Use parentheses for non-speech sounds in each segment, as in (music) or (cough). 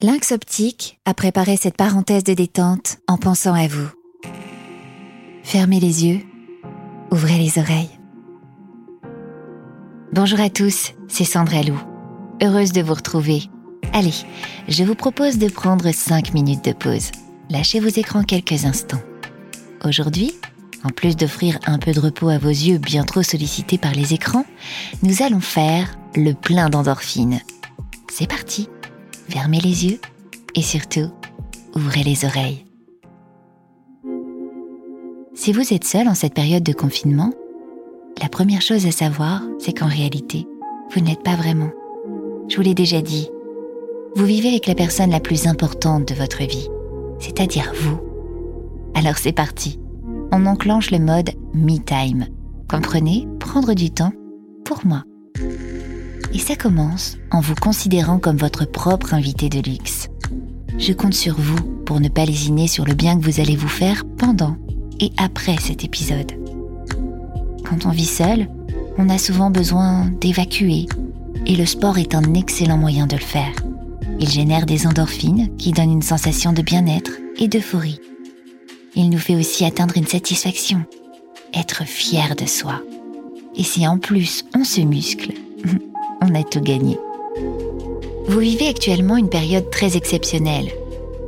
Lynx Optique a préparé cette parenthèse de détente en pensant à vous. Fermez les yeux, ouvrez les oreilles. Bonjour à tous, c'est Sandra Lou. Heureuse de vous retrouver. Allez, je vous propose de prendre 5 minutes de pause. Lâchez vos écrans quelques instants. Aujourd'hui, en plus d'offrir un peu de repos à vos yeux bien trop sollicités par les écrans, nous allons faire le plein d'endorphines. C'est parti fermez les yeux et surtout, ouvrez les oreilles. Si vous êtes seul en cette période de confinement, la première chose à savoir, c'est qu'en réalité, vous n'êtes pas vraiment. Je vous l'ai déjà dit, vous vivez avec la personne la plus importante de votre vie, c'est-à-dire vous. Alors c'est parti. On enclenche le mode Me Time. Comprenez, prendre du temps pour moi. Et ça commence en vous considérant comme votre propre invité de luxe. Je compte sur vous pour ne pas lésiner sur le bien que vous allez vous faire pendant et après cet épisode. Quand on vit seul, on a souvent besoin d'évacuer et le sport est un excellent moyen de le faire. Il génère des endorphines qui donnent une sensation de bien-être et d'euphorie. Il nous fait aussi atteindre une satisfaction, être fier de soi. Et si en plus on se muscle, (laughs) on a tout gagné. Vous vivez actuellement une période très exceptionnelle.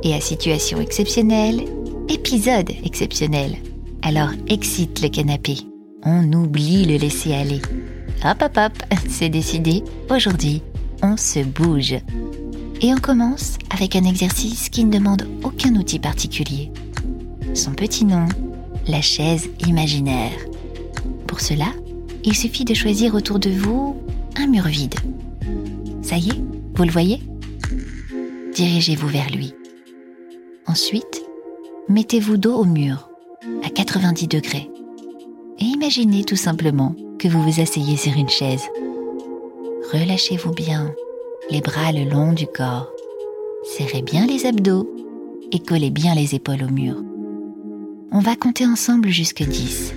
Et à situation exceptionnelle, épisode exceptionnel. Alors excite le canapé. On oublie le laisser aller. Hop hop hop, (laughs) c'est décidé. Aujourd'hui, on se bouge. Et on commence avec un exercice qui ne demande aucun outil particulier. Son petit nom, la chaise imaginaire. Pour cela, il suffit de choisir autour de vous mur vide. Ça y est, vous le voyez? Dirigez-vous vers lui. Ensuite, mettez-vous dos au mur, à 90 degrés, et imaginez tout simplement que vous vous asseyez sur une chaise. Relâchez-vous bien, les bras le long du corps. Serrez bien les abdos et collez bien les épaules au mur. On va compter ensemble jusque 10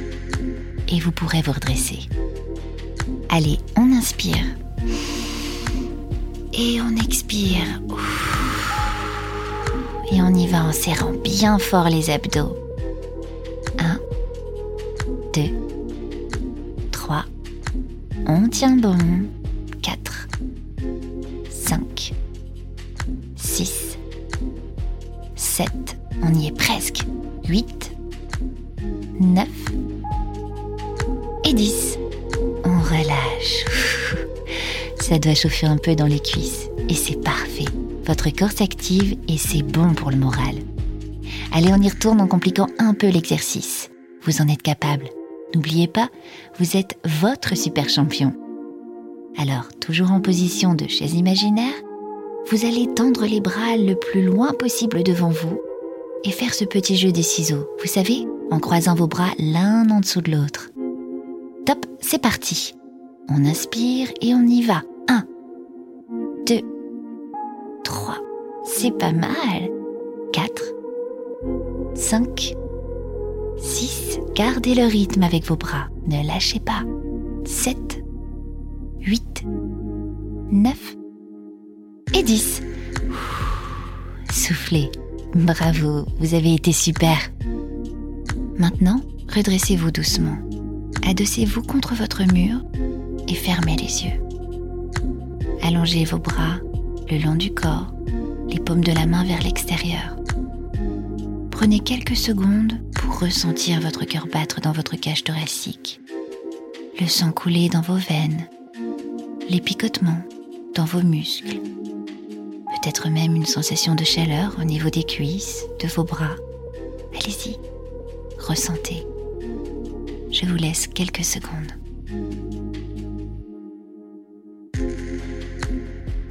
et vous pourrez vous redresser. Allez, on inspire. Et on expire. Et on y va en serrant bien fort les abdos. 1, 2, 3. On tient bon. 4, 5, 6, 7. On y est presque. 8, 9 et 10 Ça doit chauffer un peu dans les cuisses et c'est parfait. Votre corps s'active et c'est bon pour le moral. Allez, on y retourne en compliquant un peu l'exercice. Vous en êtes capable. N'oubliez pas, vous êtes votre super champion. Alors, toujours en position de chaise imaginaire, vous allez tendre les bras le plus loin possible devant vous et faire ce petit jeu des ciseaux, vous savez, en croisant vos bras l'un en dessous de l'autre. Top, c'est parti. On inspire et on y va. C'est pas mal. 4, 5, 6. Gardez le rythme avec vos bras. Ne lâchez pas. 7, 8, 9 et 10. Soufflez. Bravo, vous avez été super. Maintenant, redressez-vous doucement. Adossez-vous contre votre mur et fermez les yeux. Allongez vos bras le long du corps, les paumes de la main vers l'extérieur. Prenez quelques secondes pour ressentir votre cœur battre dans votre cage thoracique, le sang couler dans vos veines, les picotements dans vos muscles, peut-être même une sensation de chaleur au niveau des cuisses, de vos bras. Allez-y, ressentez. Je vous laisse quelques secondes.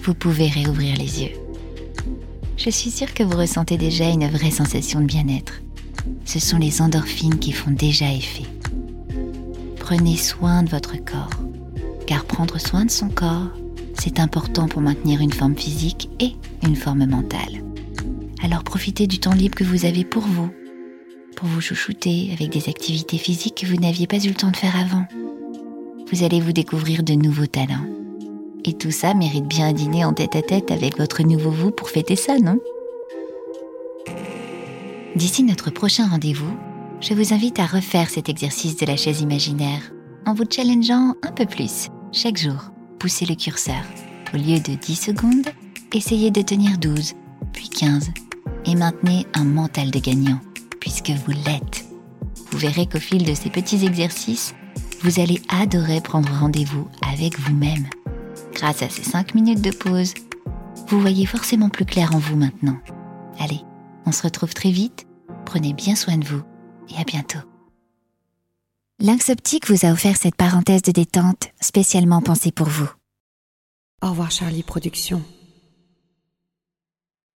vous pouvez réouvrir les yeux. Je suis sûre que vous ressentez déjà une vraie sensation de bien-être. Ce sont les endorphines qui font déjà effet. Prenez soin de votre corps, car prendre soin de son corps, c'est important pour maintenir une forme physique et une forme mentale. Alors profitez du temps libre que vous avez pour vous, pour vous chouchouter avec des activités physiques que vous n'aviez pas eu le temps de faire avant. Vous allez vous découvrir de nouveaux talents Et tout ça mérite bien un dîner en tête à tête avec votre nouveau vous pour fêter ça, non? D'ici notre prochain rendez-vous, je vous invite à refaire cet exercice de la chaise imaginaire en vous challengeant un peu plus chaque jour. Poussez le curseur. Au lieu de 10 secondes, essayez de tenir 12, puis 15, et maintenez un mental de gagnant, puisque vous l'êtes. Vous verrez qu'au fil de ces petits exercices, vous allez adorer prendre rendez-vous avec vous-même. Grâce à ces 5 minutes de pause, vous voyez forcément plus clair en vous maintenant. Allez, on se retrouve très vite, prenez bien soin de vous et à bientôt. Lynx Optique vous a offert cette parenthèse de détente spécialement pensée pour vous. Au revoir Charlie Productions.